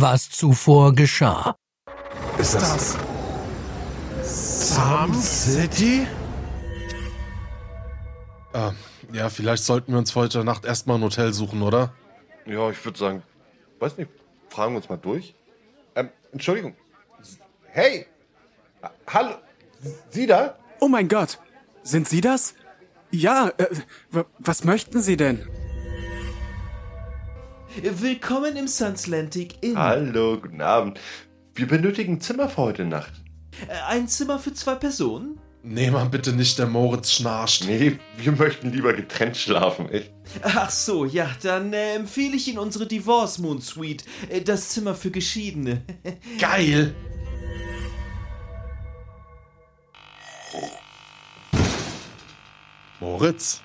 was zuvor geschah. Ist das Sam City? Ah, ja, vielleicht sollten wir uns heute Nacht erstmal ein Hotel suchen, oder? Ja, ich würde sagen, weiß nicht, fragen wir uns mal durch. Ähm, Entschuldigung. Hey! Ha- Hallo! Sie da? Oh mein Gott, sind Sie das? Ja, äh, was möchten Sie denn? Willkommen im Sunslantic Inn. Hallo, guten Abend. Wir benötigen Zimmer für heute Nacht. Äh, Ein Zimmer für zwei Personen? Nee, Mann, bitte nicht, der Moritz schnarcht. Nee, wir möchten lieber getrennt schlafen, echt. Ach so, ja, dann äh, empfehle ich Ihnen unsere Divorce Moon Suite, äh, das Zimmer für Geschiedene. Geil! Moritz?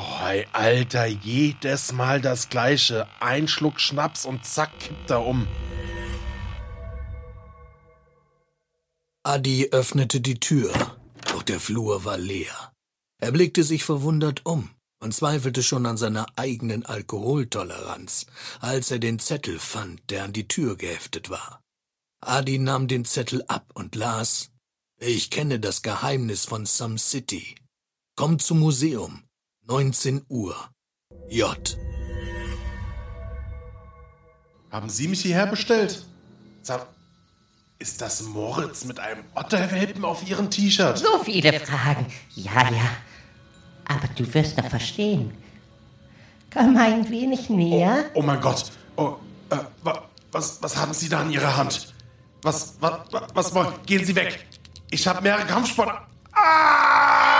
Oh, Alter, jedes Mal das Gleiche. Ein Schluck Schnaps und zack, kippt er um. Adi öffnete die Tür, doch der Flur war leer. Er blickte sich verwundert um und zweifelte schon an seiner eigenen Alkoholtoleranz, als er den Zettel fand, der an die Tür geheftet war. Adi nahm den Zettel ab und las Ich kenne das Geheimnis von Some City. Komm zum Museum. 19 Uhr. J. Haben Sie mich hierher bestellt? Sag, ist das Moritz mit einem Otterwelpen auf Ihrem T-Shirt? So viele Fragen. Ja, ja. Aber du wirst noch verstehen. Komm ein wenig näher. Oh mein Gott. Oh, äh, wa, was, was haben Sie da in Ihrer Hand? Was, was, was, was wollen? Gehen Sie weg. Ich habe mehrere Kampfsport. Ah!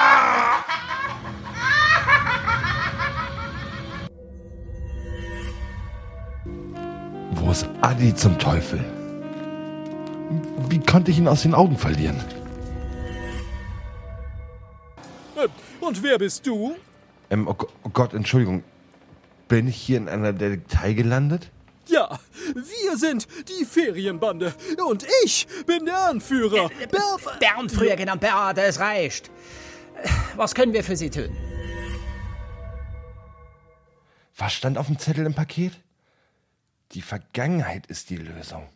Wo ist Adi zum Teufel? Wie konnte ich ihn aus den Augen verlieren? Und wer bist du? Ähm, oh, oh Gott, Entschuldigung. Bin ich hier in einer Detektei gelandet? Ja, wir sind die Ferienbande. Und ich bin der Anführer. Berf Bernd früher genannt Beate, es reicht. Was können wir für Sie tun? Was stand auf dem Zettel im Paket? Die Vergangenheit ist die Lösung.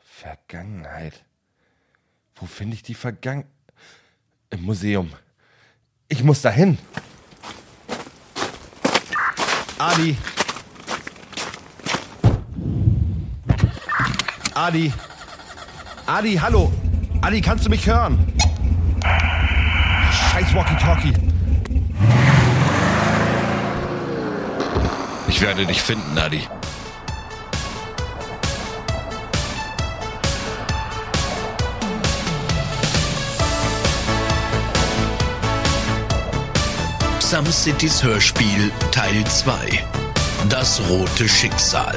Vergangenheit. Wo finde ich die Vergangenheit? Im Museum. Ich muss dahin. Adi. Adi. Adi, hallo. Adi, kannst du mich hören? Scheiß Walkie-Talkie. Ich werde dich finden, Adi. Some Cities Hörspiel Teil 2 Das rote Schicksal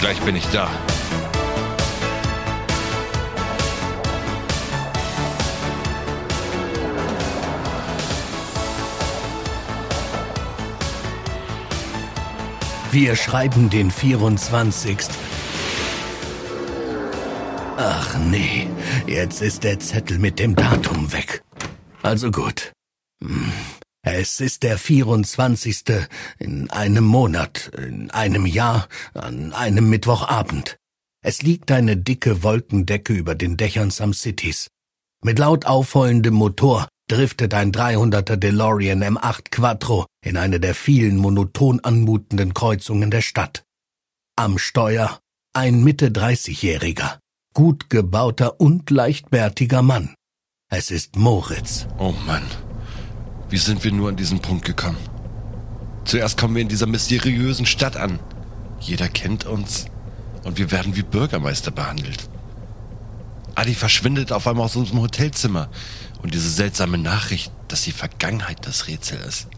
Gleich bin ich da. Wir schreiben den 24. Ach nee, jetzt ist der Zettel mit dem Datum weg. Also gut. Hm. Es ist der 24. in einem Monat, in einem Jahr, an einem Mittwochabend. Es liegt eine dicke Wolkendecke über den Dächern Some Cities. Mit laut aufheulendem Motor driftet ein 300er DeLorean M8 Quattro in eine der vielen monoton anmutenden Kreuzungen der Stadt. Am Steuer ein Mitte 30-jähriger, gut gebauter und leichtbärtiger Mann. Es ist Moritz. Oh Mann. Wie sind wir nur an diesen Punkt gekommen? Zuerst kommen wir in dieser mysteriösen Stadt an. Jeder kennt uns. Und wir werden wie Bürgermeister behandelt. Adi verschwindet auf einmal aus unserem Hotelzimmer. Und diese seltsame Nachricht, dass die Vergangenheit das Rätsel ist.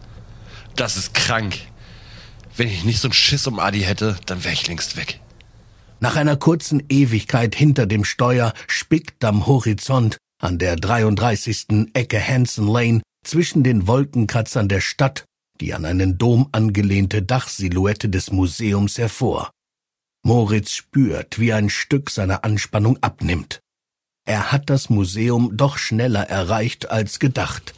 Das ist krank. Wenn ich nicht so einen Schiss um Adi hätte, dann wäre ich längst weg. Nach einer kurzen Ewigkeit hinter dem Steuer spickt am Horizont an der 33. Ecke Hanson Lane zwischen den Wolkenkratzern der Stadt die an einen Dom angelehnte Dachsilhouette des Museums hervor. Moritz spürt, wie ein Stück seiner Anspannung abnimmt. Er hat das Museum doch schneller erreicht als gedacht.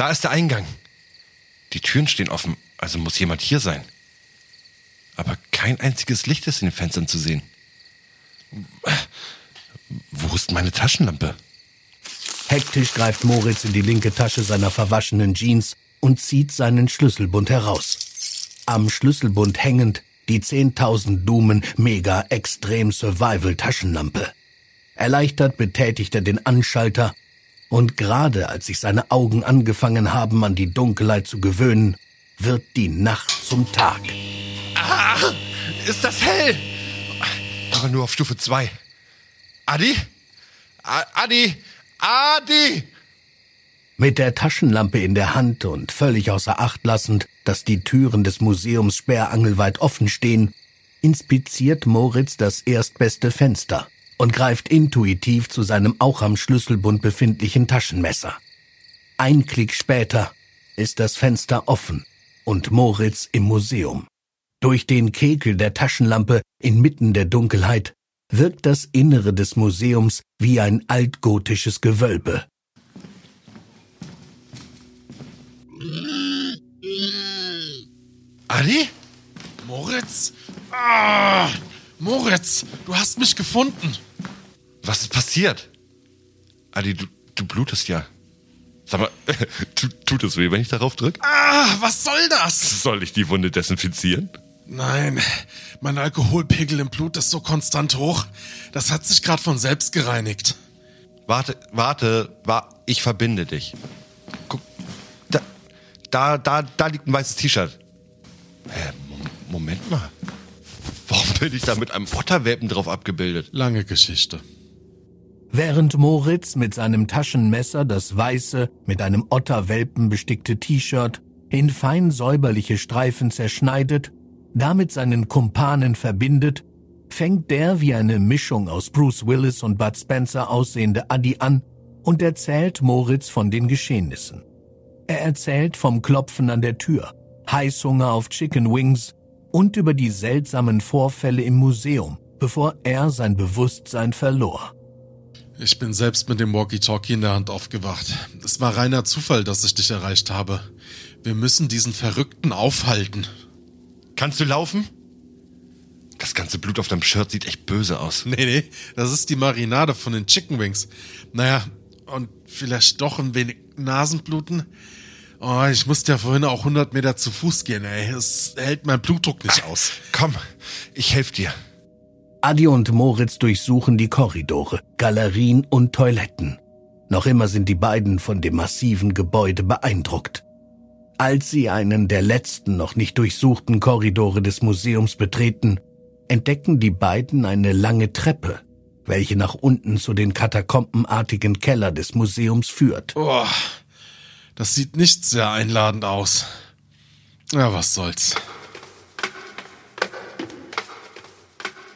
Da ist der Eingang. Die Türen stehen offen, also muss jemand hier sein. Aber kein einziges Licht ist in den Fenstern zu sehen. Wo ist meine Taschenlampe? Hektisch greift Moritz in die linke Tasche seiner verwaschenen Jeans und zieht seinen Schlüsselbund heraus. Am Schlüsselbund hängend die 10.000 Lumen Mega Extrem Survival Taschenlampe. Erleichtert betätigt er den Anschalter und gerade als sich seine Augen angefangen haben, an die Dunkelheit zu gewöhnen, wird die Nacht zum Tag. Ah, ist das hell? Aber nur auf Stufe 2. Adi? Adi? Adi! Mit der Taschenlampe in der Hand und völlig außer Acht lassend, dass die Türen des Museums sperrangelweit offen stehen, inspiziert Moritz das erstbeste Fenster und greift intuitiv zu seinem auch am Schlüsselbund befindlichen Taschenmesser. Ein Klick später ist das Fenster offen und Moritz im Museum. Durch den Kegel der Taschenlampe inmitten der Dunkelheit wirkt das Innere des Museums wie ein altgotisches Gewölbe. Adi? Moritz? Ah, Moritz, du hast mich gefunden. Was ist passiert? Adi, du, du blutest ja. Sag mal, tut es weh, wenn ich darauf drücke? Ah, was soll das? Soll ich die Wunde desinfizieren? Nein, mein Alkoholpegel im Blut ist so konstant hoch. Das hat sich gerade von selbst gereinigt. Warte, warte, wa ich verbinde dich. Guck, da, da, da, da liegt ein weißes T-Shirt. Hä, Moment mal. Warum bin ich da mit einem Otterwelpen drauf abgebildet? Lange Geschichte. Während Moritz mit seinem Taschenmesser das weiße, mit einem Otterwelpen bestickte T-Shirt in fein säuberliche Streifen zerschneidet, damit seinen Kumpanen verbindet, fängt der wie eine Mischung aus Bruce Willis und Bud Spencer aussehende Adi an und erzählt Moritz von den Geschehnissen. Er erzählt vom Klopfen an der Tür, Heißhunger auf Chicken Wings und über die seltsamen Vorfälle im Museum, bevor er sein Bewusstsein verlor. Ich bin selbst mit dem Walkie-Talkie in der Hand aufgewacht. Es war reiner Zufall, dass ich dich erreicht habe. Wir müssen diesen Verrückten aufhalten. Kannst du laufen? Das ganze Blut auf deinem Shirt sieht echt böse aus. Nee, nee, das ist die Marinade von den Chicken Wings. Naja, und vielleicht doch ein wenig Nasenbluten. Oh, ich musste ja vorhin auch 100 Meter zu Fuß gehen, ey. Es hält mein Blutdruck nicht aus. Komm, ich helf dir. Adi und Moritz durchsuchen die Korridore, Galerien und Toiletten. Noch immer sind die beiden von dem massiven Gebäude beeindruckt. Als sie einen der letzten noch nicht durchsuchten Korridore des Museums betreten, entdecken die beiden eine lange Treppe, welche nach unten zu den katakombenartigen Keller des Museums führt. Oh, das sieht nicht sehr einladend aus. Ja, was soll's.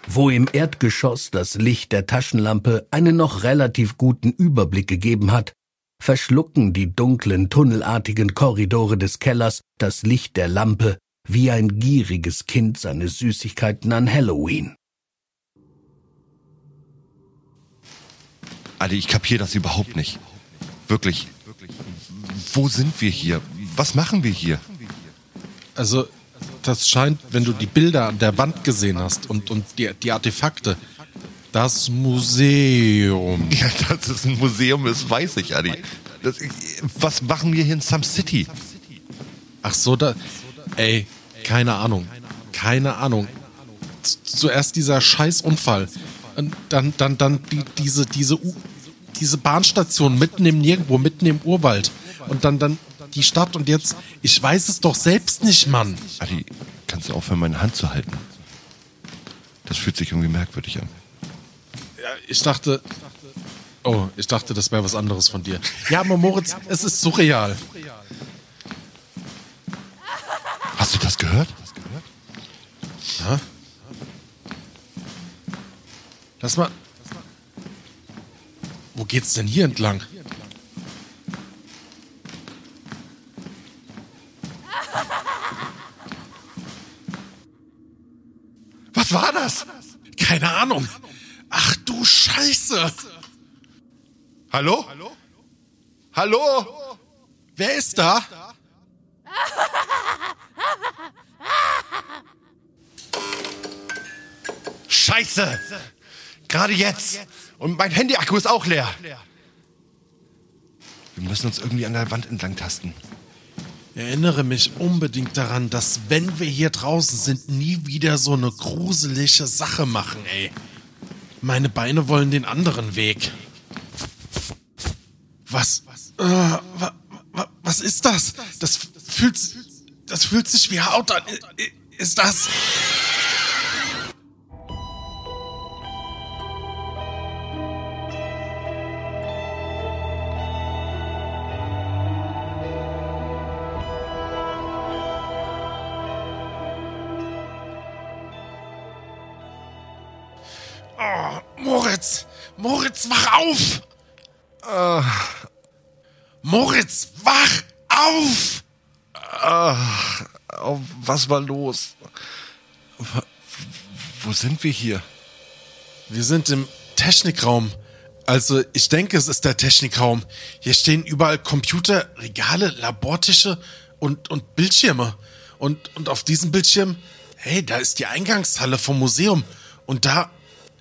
Wo im Erdgeschoss das Licht der Taschenlampe einen noch relativ guten Überblick gegeben hat, verschlucken die dunklen, tunnelartigen Korridore des Kellers das Licht der Lampe wie ein gieriges Kind seine Süßigkeiten an Halloween. Adi, ich kapier das überhaupt nicht. Wirklich. Wo sind wir hier? Was machen wir hier? Also, das scheint, wenn du die Bilder an der Wand gesehen hast und, und die, die Artefakte, das Museum. Ja, dass es ein Museum ist, weiß ich, Adi. Das, was machen wir hier in Some City? Ach so, da. Ey, keine Ahnung. Keine Ahnung. Zuerst dieser Scheißunfall. Und dann, dann, dann die, diese, diese, diese Bahnstation mitten im Nirgendwo, mitten im Urwald. Und dann, dann die Stadt und jetzt, ich weiß es doch selbst nicht, Mann. Adi, kannst du aufhören, meine Hand zu halten? Das fühlt sich irgendwie merkwürdig an. Ich dachte, Oh, ich dachte, das wäre was anderes von dir. Ja, aber Moritz, es ist surreal. Hast du das gehört? Ja? Lass mal. Wo geht's denn hier entlang? Was war das? Keine Ahnung. Ach du Scheiße. Hallo? Hallo? Wer ist da? Scheiße! Gerade jetzt. Und mein Handy-Akku ist auch leer. Wir müssen uns irgendwie an der Wand entlang tasten. Erinnere mich unbedingt daran, dass wenn wir hier draußen sind, nie wieder so eine gruselige Sache machen, ey. Meine Beine wollen den anderen Weg. Was? Äh, wa, wa, was ist das? Das fühlt, das fühlt sich wie Haut an. Ist das? Oh, Moritz! Moritz, wach auf! Moritz, wach auf! Oh, was war los? Wo sind wir hier? Wir sind im Technikraum. Also, ich denke, es ist der Technikraum. Hier stehen überall Computer, Regale, Labortische und, und Bildschirme. Und, und auf diesem Bildschirm, hey, da ist die Eingangshalle vom Museum. Und da,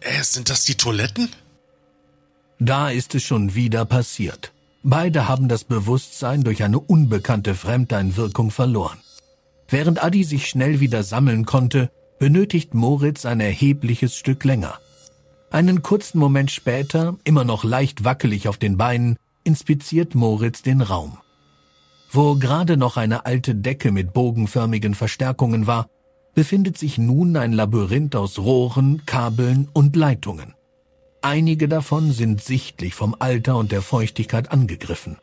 äh, sind das die Toiletten? Da ist es schon wieder passiert. Beide haben das Bewusstsein durch eine unbekannte Fremdeinwirkung verloren. Während Adi sich schnell wieder sammeln konnte, benötigt Moritz ein erhebliches Stück länger. Einen kurzen Moment später, immer noch leicht wackelig auf den Beinen, inspiziert Moritz den Raum. Wo gerade noch eine alte Decke mit bogenförmigen Verstärkungen war, befindet sich nun ein Labyrinth aus Rohren, Kabeln und Leitungen. Einige davon sind sichtlich vom Alter und der Feuchtigkeit angegriffen.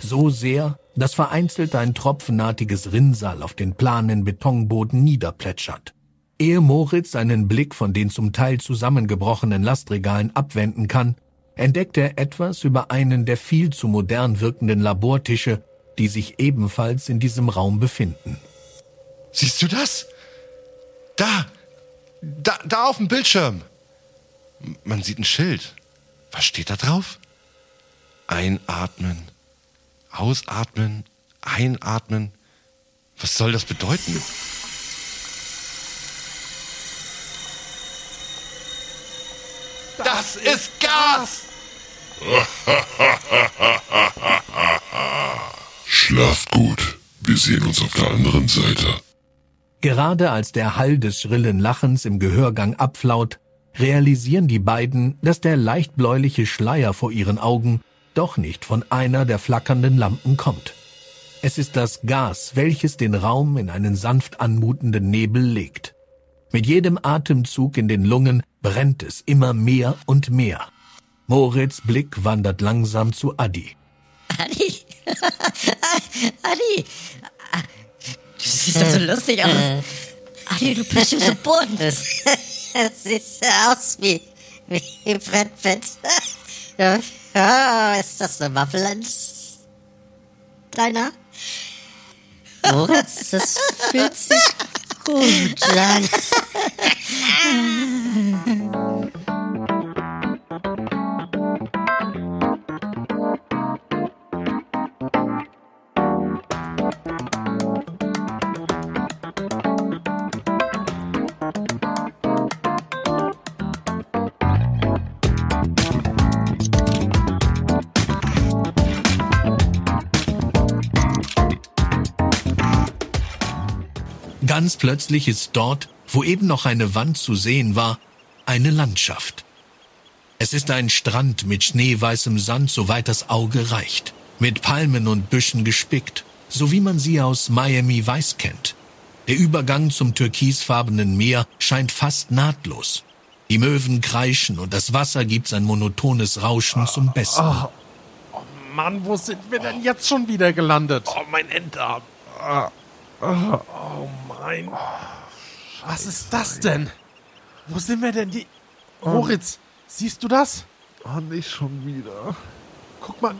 So sehr, dass vereinzelt ein tropfenartiges Rinnsal auf den planen Betonboden niederplätschert. Ehe Moritz einen Blick von den zum Teil zusammengebrochenen Lastregalen abwenden kann, entdeckt er etwas über einen der viel zu modern wirkenden Labortische, die sich ebenfalls in diesem Raum befinden. Siehst du das? Da! Da, da auf dem Bildschirm! Man sieht ein Schild. Was steht da drauf? Einatmen. Ausatmen. Einatmen. Was soll das bedeuten? Das ist Gas! Schlaft gut. Wir sehen uns auf der anderen Seite. Gerade als der Hall des schrillen Lachens im Gehörgang abflaut, realisieren die beiden, dass der leicht bläuliche Schleier vor ihren Augen doch nicht von einer der flackernden Lampen kommt. Es ist das Gas, welches den Raum in einen sanft anmutenden Nebel legt. Mit jedem Atemzug in den Lungen brennt es immer mehr und mehr. Moritz Blick wandert langsam zu Adi. Adi? Adi? Du siehst doch so lustig aus. Adi, du bist so bunt. Siehst aus wie, wie Brett Pitt. Ja, ist das eine Mufflens? Kleiner? Moritz, das fühlt sich gut an. Ganz plötzlich ist dort, wo eben noch eine Wand zu sehen war, eine Landschaft. Es ist ein Strand mit schneeweißem Sand, soweit das Auge reicht, mit Palmen und Büschen gespickt, so wie man sie aus Miami Weiß kennt. Der Übergang zum türkisfarbenen Meer scheint fast nahtlos. Die Möwen kreischen und das Wasser gibt sein monotones Rauschen zum Besten. Oh, oh Mann, wo sind wir denn jetzt schon wieder gelandet? Oh, mein Enddarm. Oh, oh mein. Was ist das denn? Wo sind wir denn? Die Moritz, siehst du das? Oh, nicht schon wieder. Guck mal,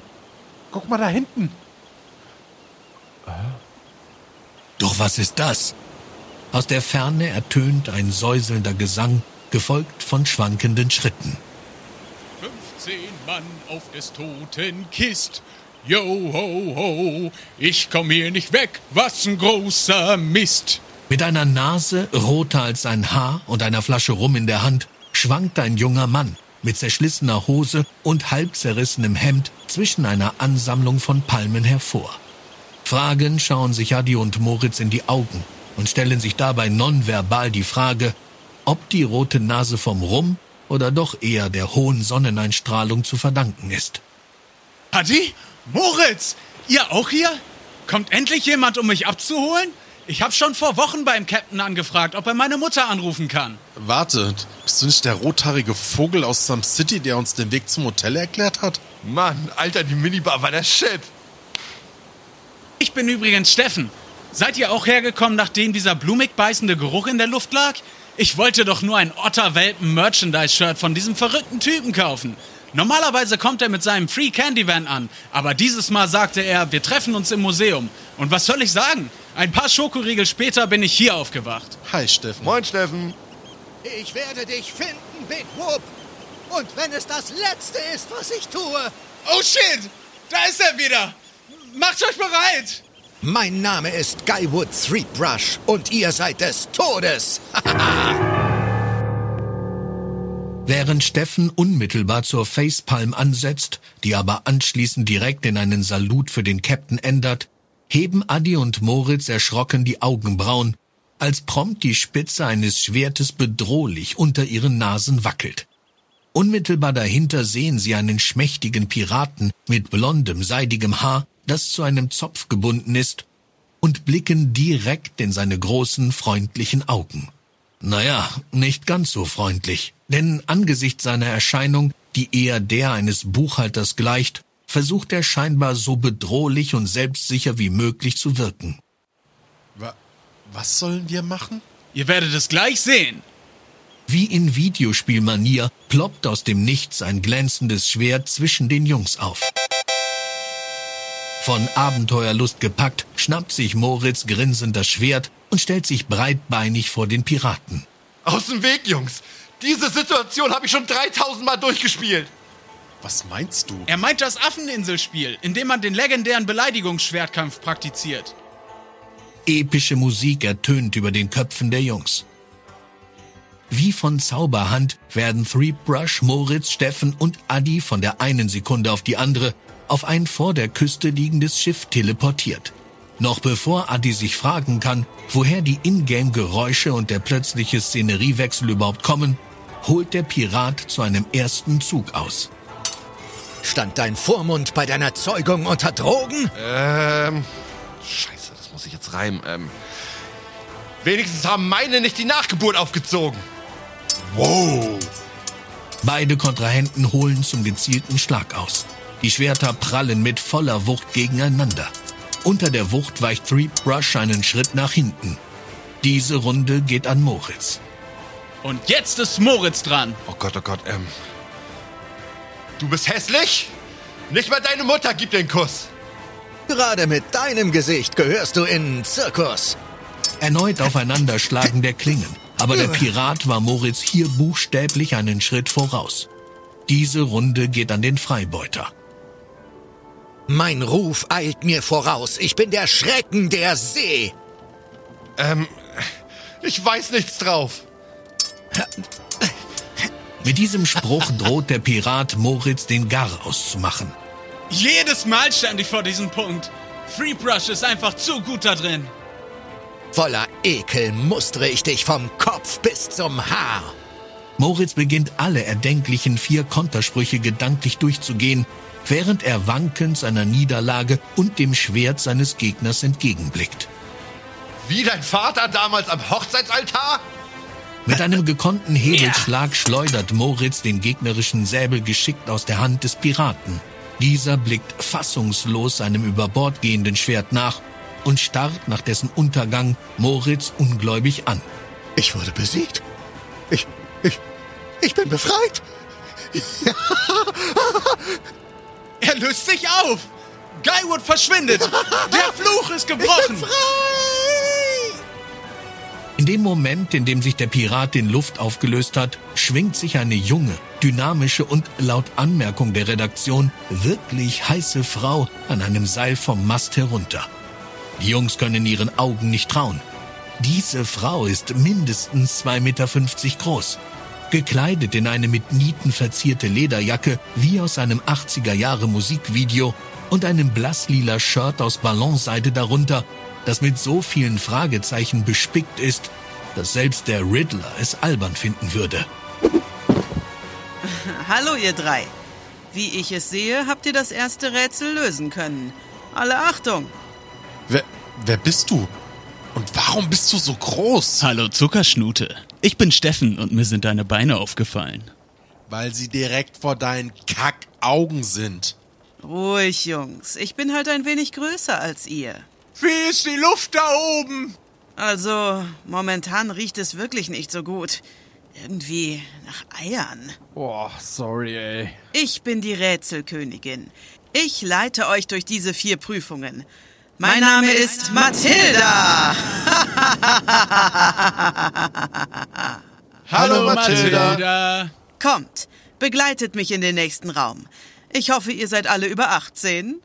guck mal da hinten. Doch was ist das? Aus der Ferne ertönt ein säuselnder Gesang, gefolgt von schwankenden Schritten. 15 Mann auf des Toten Kist. Yo, ho, ho, ich komm hier nicht weg, was ein großer Mist. Mit einer Nase roter als sein Haar und einer Flasche Rum in der Hand schwankt ein junger Mann mit zerschlissener Hose und halb zerrissenem Hemd zwischen einer Ansammlung von Palmen hervor. Fragend schauen sich Adi und Moritz in die Augen und stellen sich dabei nonverbal die Frage, ob die rote Nase vom Rum oder doch eher der hohen Sonneneinstrahlung zu verdanken ist. Adi? Moritz! Ihr auch hier? Kommt endlich jemand, um mich abzuholen? Ich habe schon vor Wochen beim Captain angefragt, ob er meine Mutter anrufen kann. Warte, bist du nicht der rothaarige Vogel aus Some City, der uns den Weg zum Hotel erklärt hat? Mann, Alter, die Minibar war der Shit. Ich bin übrigens Steffen. Seid ihr auch hergekommen, nachdem dieser blumig beißende Geruch in der Luft lag? Ich wollte doch nur ein Otterwelpen-Merchandise-Shirt von diesem verrückten Typen kaufen. Normalerweise kommt er mit seinem Free Candy Van an, aber dieses Mal sagte er, wir treffen uns im Museum. Und was soll ich sagen? Ein paar Schokoriegel später bin ich hier aufgewacht. Hi, Steffen. Moin, Steffen. Ich werde dich finden, Big Whoop. Und wenn es das Letzte ist, was ich tue. Oh shit! Da ist er wieder! Macht euch bereit! Mein Name ist Guywood Threepbrush und ihr seid des Todes. Während Steffen unmittelbar zur Facepalm ansetzt, die aber anschließend direkt in einen Salut für den Captain ändert, heben Adi und Moritz erschrocken die Augenbrauen, als prompt die Spitze eines Schwertes bedrohlich unter ihren Nasen wackelt. Unmittelbar dahinter sehen sie einen schmächtigen Piraten mit blondem, seidigem Haar, das zu einem Zopf gebunden ist, und blicken direkt in seine großen, freundlichen Augen. Naja, nicht ganz so freundlich, denn angesichts seiner Erscheinung, die eher der eines Buchhalters gleicht, versucht er scheinbar so bedrohlich und selbstsicher wie möglich zu wirken. Wa was sollen wir machen? Ihr werdet es gleich sehen. Wie in Videospielmanier ploppt aus dem Nichts ein glänzendes Schwert zwischen den Jungs auf. Von Abenteuerlust gepackt, schnappt sich Moritz grinsend das Schwert und stellt sich breitbeinig vor den Piraten. Aus dem Weg, Jungs! Diese Situation habe ich schon 3000 Mal durchgespielt. Was meinst du? Er meint das Affeninselspiel, in dem man den legendären Beleidigungsschwertkampf praktiziert. Epische Musik ertönt über den Köpfen der Jungs. Wie von Zauberhand werden Three Brush, Moritz, Steffen und Adi von der einen Sekunde auf die andere auf ein vor der Küste liegendes Schiff teleportiert. Noch bevor Adi sich fragen kann, woher die Ingame-Geräusche und der plötzliche Szeneriewechsel überhaupt kommen, holt der Pirat zu einem ersten Zug aus. Stand dein Vormund bei deiner Zeugung unter Drogen? Ähm. Scheiße, das muss ich jetzt reimen. Ähm. Wenigstens haben meine nicht die Nachgeburt aufgezogen. Wow! Beide Kontrahenten holen zum gezielten Schlag aus. Die Schwerter prallen mit voller Wucht gegeneinander. Unter der Wucht weicht Three Brush einen Schritt nach hinten. Diese Runde geht an Moritz. Und jetzt ist Moritz dran. Oh Gott, oh Gott, ähm. Du bist hässlich? Nicht mal deine Mutter gibt den Kuss. Gerade mit deinem Gesicht gehörst du in Zirkus. Erneut aufeinanderschlagen der Klingen. Aber der Pirat war Moritz hier buchstäblich einen Schritt voraus. Diese Runde geht an den Freibeuter. Mein Ruf eilt mir voraus. Ich bin der Schrecken der See. Ähm, ich weiß nichts drauf. Mit diesem Spruch droht der Pirat Moritz den Gar auszumachen. Jedes Mal stand ich vor diesem Punkt. Freebrush ist einfach zu gut da drin. Voller Ekel mustere ich dich vom Kopf bis zum Haar. Moritz beginnt alle erdenklichen vier Kontersprüche gedanklich durchzugehen, während er wankend seiner Niederlage und dem Schwert seines Gegners entgegenblickt. Wie dein Vater damals am Hochzeitsaltar? Mit einem gekonnten Hebelschlag schleudert Moritz den gegnerischen Säbel geschickt aus der Hand des Piraten. Dieser blickt fassungslos seinem über Bord gehenden Schwert nach und starrt nach dessen Untergang Moritz ungläubig an. Ich wurde besiegt. Ich, ich, ich bin befreit. Er löst sich auf! Guywood verschwindet! Der Fluch ist gebrochen! In dem Moment, in dem sich der Pirat in Luft aufgelöst hat, schwingt sich eine junge, dynamische und laut Anmerkung der Redaktion wirklich heiße Frau an einem Seil vom Mast herunter. Die Jungs können ihren Augen nicht trauen. Diese Frau ist mindestens 2,50 Meter groß. Gekleidet in eine mit Nieten verzierte Lederjacke wie aus einem 80er Jahre Musikvideo und einem blasslila Shirt aus Ballonseide darunter, das mit so vielen Fragezeichen bespickt ist, dass selbst der Riddler es albern finden würde. Hallo ihr drei. Wie ich es sehe, habt ihr das erste Rätsel lösen können. Alle Achtung! Wer, wer bist du? Und warum bist du so groß? Hallo Zuckerschnute. Ich bin Steffen und mir sind deine Beine aufgefallen. Weil sie direkt vor deinen Kackaugen sind. Ruhig, Jungs. Ich bin halt ein wenig größer als ihr. Wie ist die Luft da oben? Also, momentan riecht es wirklich nicht so gut. Irgendwie nach Eiern. Boah, sorry, ey. Ich bin die Rätselkönigin. Ich leite euch durch diese vier Prüfungen. Mein Name ist Mathilda. Hallo, Mathilda. Kommt, begleitet mich in den nächsten Raum. Ich hoffe, ihr seid alle über 18.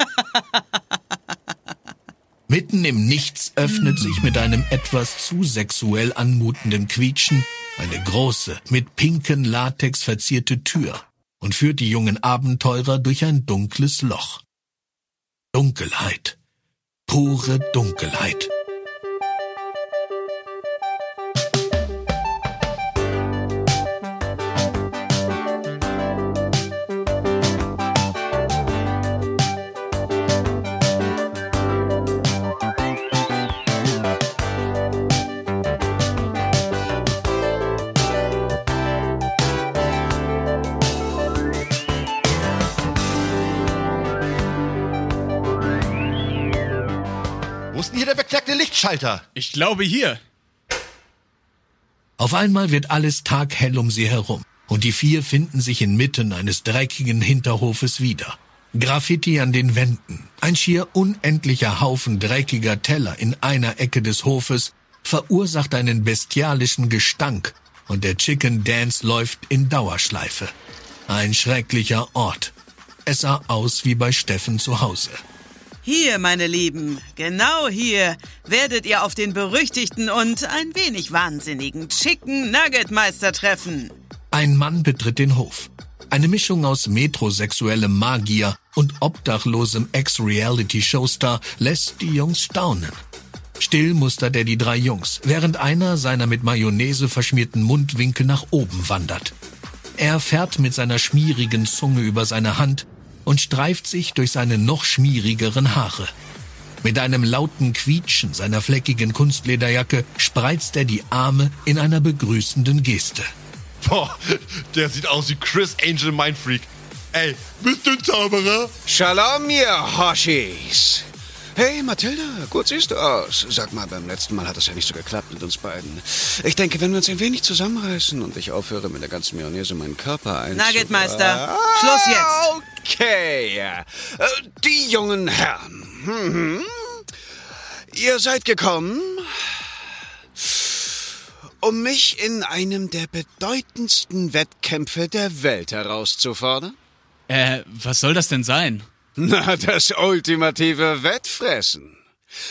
Mitten im Nichts öffnet sich mit einem etwas zu sexuell anmutenden Quietschen eine große, mit pinken Latex verzierte Tür und führt die jungen Abenteurer durch ein dunkles Loch. Dunkelheit. Pure Dunkelheit. Lichtschalter? Ich glaube hier. Auf einmal wird alles taghell um sie herum und die vier finden sich inmitten eines dreckigen Hinterhofes wieder. Graffiti an den Wänden, ein schier unendlicher Haufen dreckiger Teller in einer Ecke des Hofes verursacht einen bestialischen Gestank und der Chicken Dance läuft in Dauerschleife. Ein schrecklicher Ort. Es sah aus wie bei Steffen zu Hause. Hier, meine Lieben, genau hier werdet ihr auf den berüchtigten und ein wenig wahnsinnigen Chicken Nugget Meister treffen. Ein Mann betritt den Hof. Eine Mischung aus metrosexuellem Magier und obdachlosem Ex-Reality-Showstar lässt die Jungs staunen. Still mustert er die drei Jungs, während einer seiner mit Mayonnaise verschmierten Mundwinkel nach oben wandert. Er fährt mit seiner schmierigen Zunge über seine Hand und streift sich durch seine noch schmierigeren Haare. Mit einem lauten Quietschen seiner fleckigen Kunstlederjacke spreizt er die Arme in einer begrüßenden Geste. Boah, der sieht aus wie Chris Angel Mindfreak. Ey, bist du ein Zauberer? Shalom, ihr Hoshis. Hey, Mathilda, gut siehst du aus. Sag mal, beim letzten Mal hat es ja nicht so geklappt mit uns beiden. Ich denke, wenn wir uns ein wenig zusammenreißen und ich aufhöre, mit der ganzen Mayonnaise meinen Körper ein. Nuggetmeister, Schluss jetzt. Okay. Äh, Die jungen Herren. Mhm. Ihr seid gekommen, um mich in einem der bedeutendsten Wettkämpfe der Welt herauszufordern? Äh, was soll das denn sein? Na, das ultimative Wettfressen.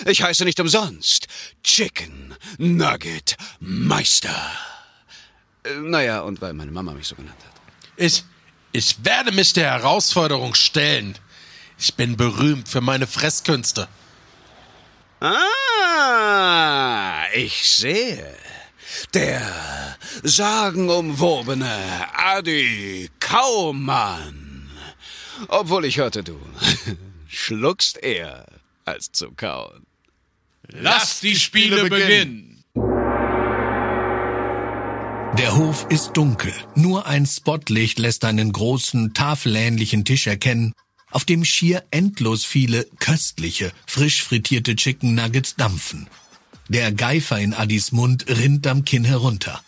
Ich heiße nicht umsonst Chicken Nugget Meister. Äh, Naja, und weil meine Mama mich so genannt hat. Ich, ich werde mich der Herausforderung stellen. Ich bin berühmt für meine Fresskünste. Ah, ich sehe. Der sagenumwobene Adi Kaumann. Obwohl ich hörte, du schluckst eher als zu kauen. Lass die Spiele beginnen. Der Hof ist dunkel. Nur ein Spotlicht lässt einen großen, tafelähnlichen Tisch erkennen, auf dem schier endlos viele köstliche, frisch frittierte Chicken Nuggets dampfen. Der Geifer in Addis Mund rinnt am Kinn herunter.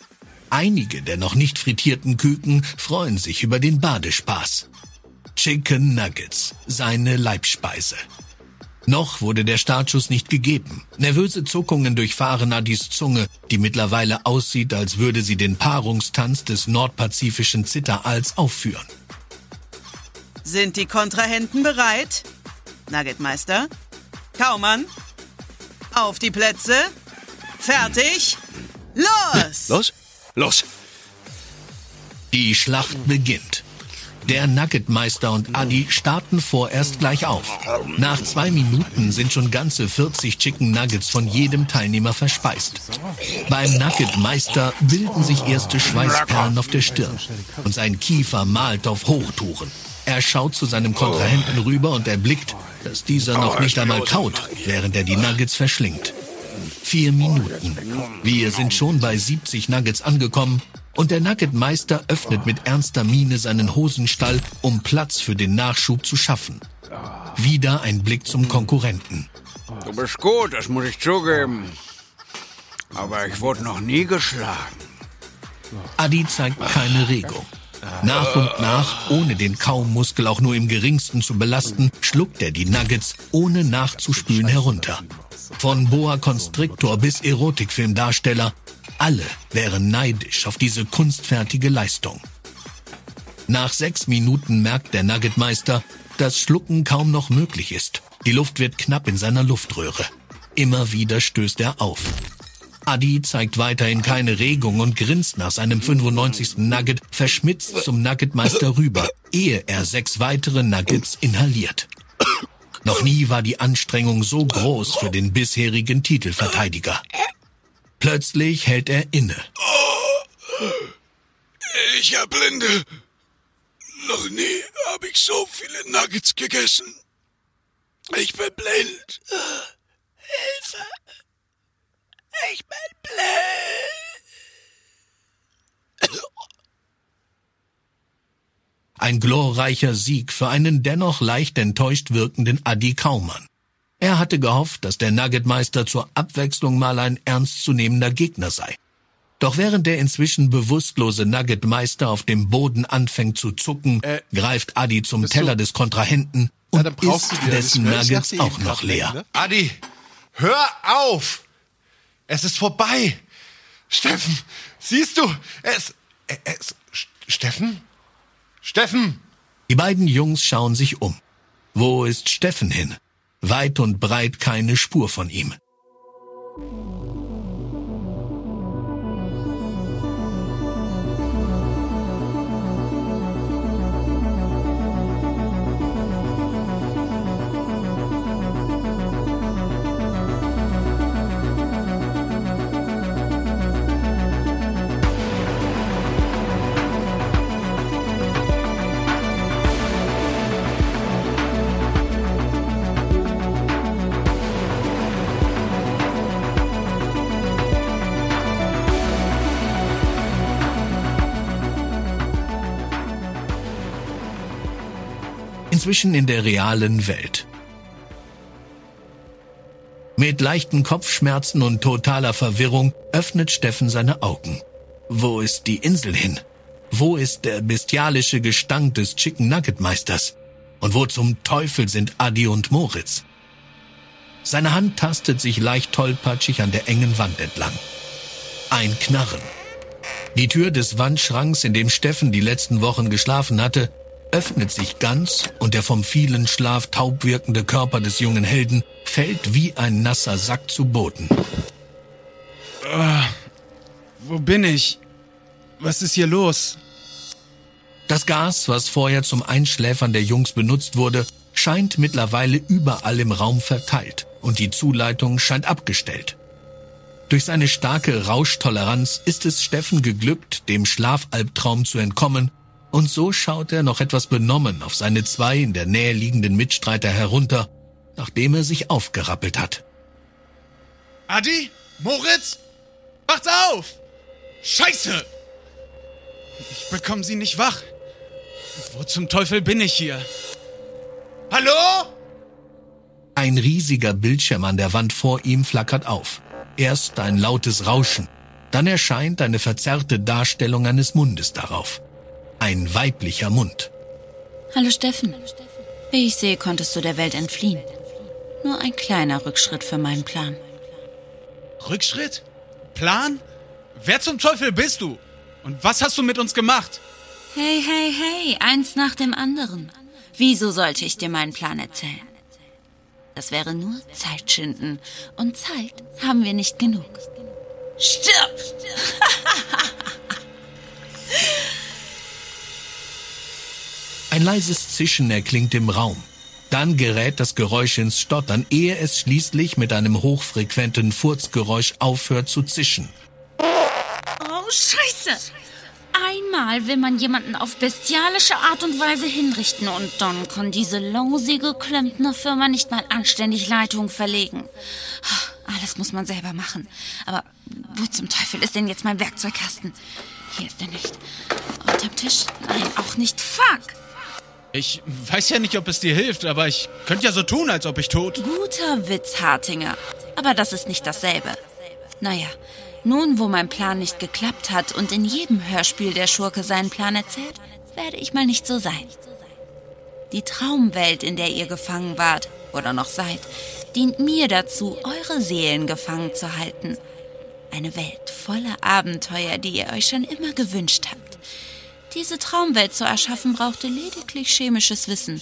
Einige der noch nicht frittierten Küken freuen sich über den Badespaß. Chicken Nuggets, seine Leibspeise. Noch wurde der Startschuss nicht gegeben. Nervöse Zuckungen durchfahren Addis Zunge, die mittlerweile aussieht, als würde sie den Paarungstanz des nordpazifischen Zitteraals aufführen. Sind die Kontrahenten bereit? Nuggetmeister? Kaumann? Auf die Plätze? Fertig? Los! Los? Los! Die Schlacht beginnt. Der Nuggetmeister und Adi starten vorerst gleich auf. Nach zwei Minuten sind schon ganze 40 Chicken Nuggets von jedem Teilnehmer verspeist. Beim Nuggetmeister bilden sich erste Schweißperlen auf der Stirn und sein Kiefer malt auf Hochtouren. Er schaut zu seinem Kontrahenten rüber und erblickt, dass dieser noch nicht einmal kaut, während er die Nuggets verschlingt. Vier Minuten. Wir sind schon bei 70 Nuggets angekommen und der Nuggetmeister öffnet mit ernster Miene seinen Hosenstall, um Platz für den Nachschub zu schaffen. Wieder ein Blick zum Konkurrenten. Du bist gut, das muss ich zugeben. Aber ich wurde noch nie geschlagen. Adi zeigt keine Regung. Nach und nach, ohne den Kaummuskel auch nur im geringsten zu belasten, schluckt er die Nuggets, ohne nachzuspülen, herunter. Von Boa Constrictor bis Erotikfilmdarsteller, alle wären neidisch auf diese kunstfertige Leistung. Nach sechs Minuten merkt der Nuggetmeister, dass Schlucken kaum noch möglich ist. Die Luft wird knapp in seiner Luftröhre. Immer wieder stößt er auf. Adi zeigt weiterhin keine Regung und grinst nach seinem 95. Nugget verschmitzt zum Nuggetmeister rüber, ehe er sechs weitere Nuggets inhaliert. Noch nie war die Anstrengung so groß für den bisherigen Titelverteidiger. Plötzlich hält er inne. Ich erblinde. Noch nie habe ich so viele Nuggets gegessen. Ich bin blind. Hilfe. Ich bin blind. Ein glorreicher Sieg für einen dennoch leicht enttäuscht wirkenden Adi Kaumann. Er hatte gehofft, dass der Nuggetmeister zur Abwechslung mal ein ernstzunehmender Gegner sei. Doch während der inzwischen bewusstlose Nuggetmeister auf dem Boden anfängt zu zucken, greift Adi zum Teller des Kontrahenten und isst dessen Nuggets auch noch leer. Adi, hör auf! Es ist vorbei! Steffen, siehst du? Es. es Steffen? Steffen! Die beiden Jungs schauen sich um. Wo ist Steffen hin? Weit und breit keine Spur von ihm. Inzwischen in der realen Welt. Mit leichten Kopfschmerzen und totaler Verwirrung öffnet Steffen seine Augen. Wo ist die Insel hin? Wo ist der bestialische Gestank des Chicken Nugget Meisters? Und wo zum Teufel sind Adi und Moritz? Seine Hand tastet sich leicht tollpatschig an der engen Wand entlang. Ein Knarren. Die Tür des Wandschranks, in dem Steffen die letzten Wochen geschlafen hatte, öffnet sich ganz und der vom vielen Schlaf taub wirkende Körper des jungen Helden fällt wie ein nasser Sack zu Boden. Ah, wo bin ich? Was ist hier los? Das Gas, was vorher zum Einschläfern der Jungs benutzt wurde, scheint mittlerweile überall im Raum verteilt und die Zuleitung scheint abgestellt. Durch seine starke Rauschtoleranz ist es Steffen geglückt, dem Schlafalbtraum zu entkommen, und so schaut er noch etwas benommen auf seine zwei in der Nähe liegenden Mitstreiter herunter, nachdem er sich aufgerappelt hat. Adi? Moritz? Wacht auf! Scheiße! Ich bekomme sie nicht wach. Wo zum Teufel bin ich hier? Hallo? Ein riesiger Bildschirm an der Wand vor ihm flackert auf. Erst ein lautes Rauschen, dann erscheint eine verzerrte Darstellung eines Mundes darauf. Ein weiblicher Mund. Hallo Steffen. Wie ich sehe, konntest du der Welt entfliehen. Nur ein kleiner Rückschritt für meinen Plan. Rückschritt? Plan? Wer zum Teufel bist du? Und was hast du mit uns gemacht? Hey, hey, hey, eins nach dem anderen. Wieso sollte ich dir meinen Plan erzählen? Das wäre nur Zeitschinden. Und Zeit haben wir nicht genug. Stirb! Ein leises Zischen erklingt im Raum. Dann gerät das Geräusch ins Stottern, ehe es schließlich mit einem hochfrequenten Furzgeräusch aufhört zu zischen. Oh, Scheiße! Einmal will man jemanden auf bestialische Art und Weise hinrichten und dann kann diese lausige Klempnerfirma nicht mal anständig Leitung verlegen. Alles muss man selber machen. Aber wo zum Teufel ist denn jetzt mein Werkzeugkasten? Hier ist er nicht. Unterm Tisch? Nein, auch nicht. Fuck! Ich weiß ja nicht, ob es dir hilft, aber ich könnte ja so tun, als ob ich tot. Guter Witz, Hartinger. Aber das ist nicht dasselbe. Naja, nun, wo mein Plan nicht geklappt hat und in jedem Hörspiel der Schurke seinen Plan erzählt, werde ich mal nicht so sein. Die Traumwelt, in der ihr gefangen wart oder noch seid, dient mir dazu, eure Seelen gefangen zu halten. Eine Welt voller Abenteuer, die ihr euch schon immer gewünscht habt. Diese Traumwelt zu erschaffen brauchte lediglich chemisches Wissen,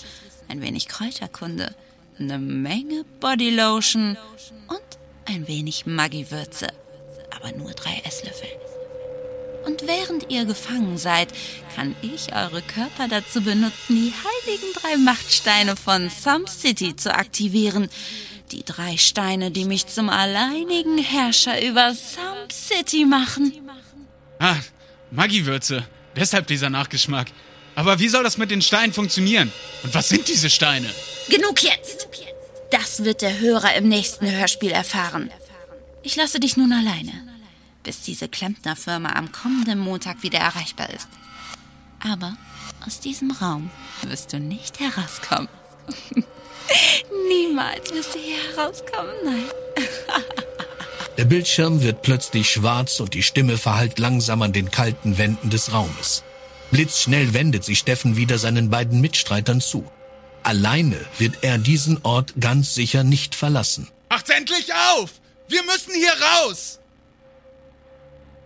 ein wenig Kräuterkunde, eine Menge Bodylotion und ein wenig Maggi-Würze. Aber nur drei Esslöffel. Und während ihr gefangen seid, kann ich eure Körper dazu benutzen, die heiligen drei Machtsteine von Some City zu aktivieren. Die drei Steine, die mich zum alleinigen Herrscher über Some City machen. Ah, Maggi-Würze. Deshalb dieser Nachgeschmack. Aber wie soll das mit den Steinen funktionieren? Und was sind diese Steine? Genug jetzt! Das wird der Hörer im nächsten Hörspiel erfahren. Ich lasse dich nun alleine, bis diese Klempnerfirma am kommenden Montag wieder erreichbar ist. Aber aus diesem Raum wirst du nicht herauskommen. Niemals wirst du hier herauskommen, nein. Der Bildschirm wird plötzlich schwarz und die Stimme verhallt langsam an den kalten Wänden des Raumes. Blitzschnell wendet sich Steffen wieder seinen beiden Mitstreitern zu. Alleine wird er diesen Ort ganz sicher nicht verlassen. Macht's endlich auf! Wir müssen hier raus!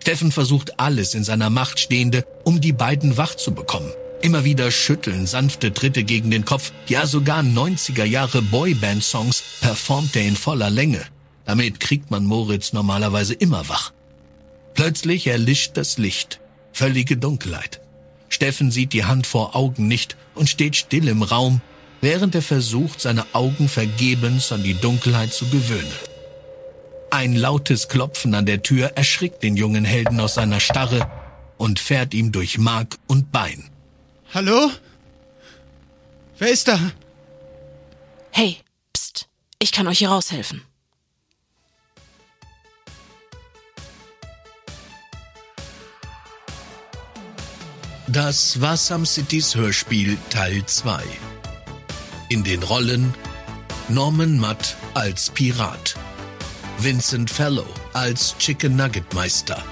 Steffen versucht alles in seiner Macht Stehende, um die beiden wach zu bekommen. Immer wieder schütteln sanfte Tritte gegen den Kopf, ja sogar 90er Jahre Boyband-Songs performt er in voller Länge. Damit kriegt man Moritz normalerweise immer wach. Plötzlich erlischt das Licht. Völlige Dunkelheit. Steffen sieht die Hand vor Augen nicht und steht still im Raum, während er versucht, seine Augen vergebens an die Dunkelheit zu gewöhnen. Ein lautes Klopfen an der Tür erschrickt den jungen Helden aus seiner Starre und fährt ihm durch Mark und Bein. Hallo? Wer ist da? Hey, pst, ich kann euch hier raushelfen. Das war Some Cities Hörspiel Teil 2. In den Rollen Norman Matt als Pirat, Vincent Fellow als Chicken Nugget Meister,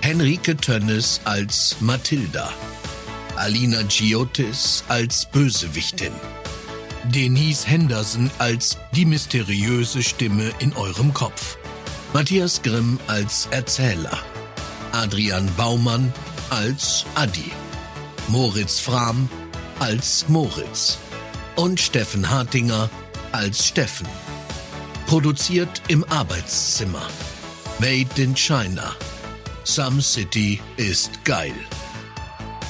Henrike Tönnes als Mathilda, Alina Giotis als Bösewichtin, Denise Henderson als die mysteriöse Stimme in eurem Kopf, Matthias Grimm als Erzähler, Adrian Baumann als Adi, Moritz Frahm als Moritz und Steffen Hartinger als Steffen. Produziert im Arbeitszimmer. Made in China. Some City ist geil.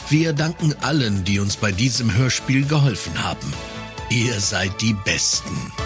Wir danken allen, die uns bei diesem Hörspiel geholfen haben. Ihr seid die Besten.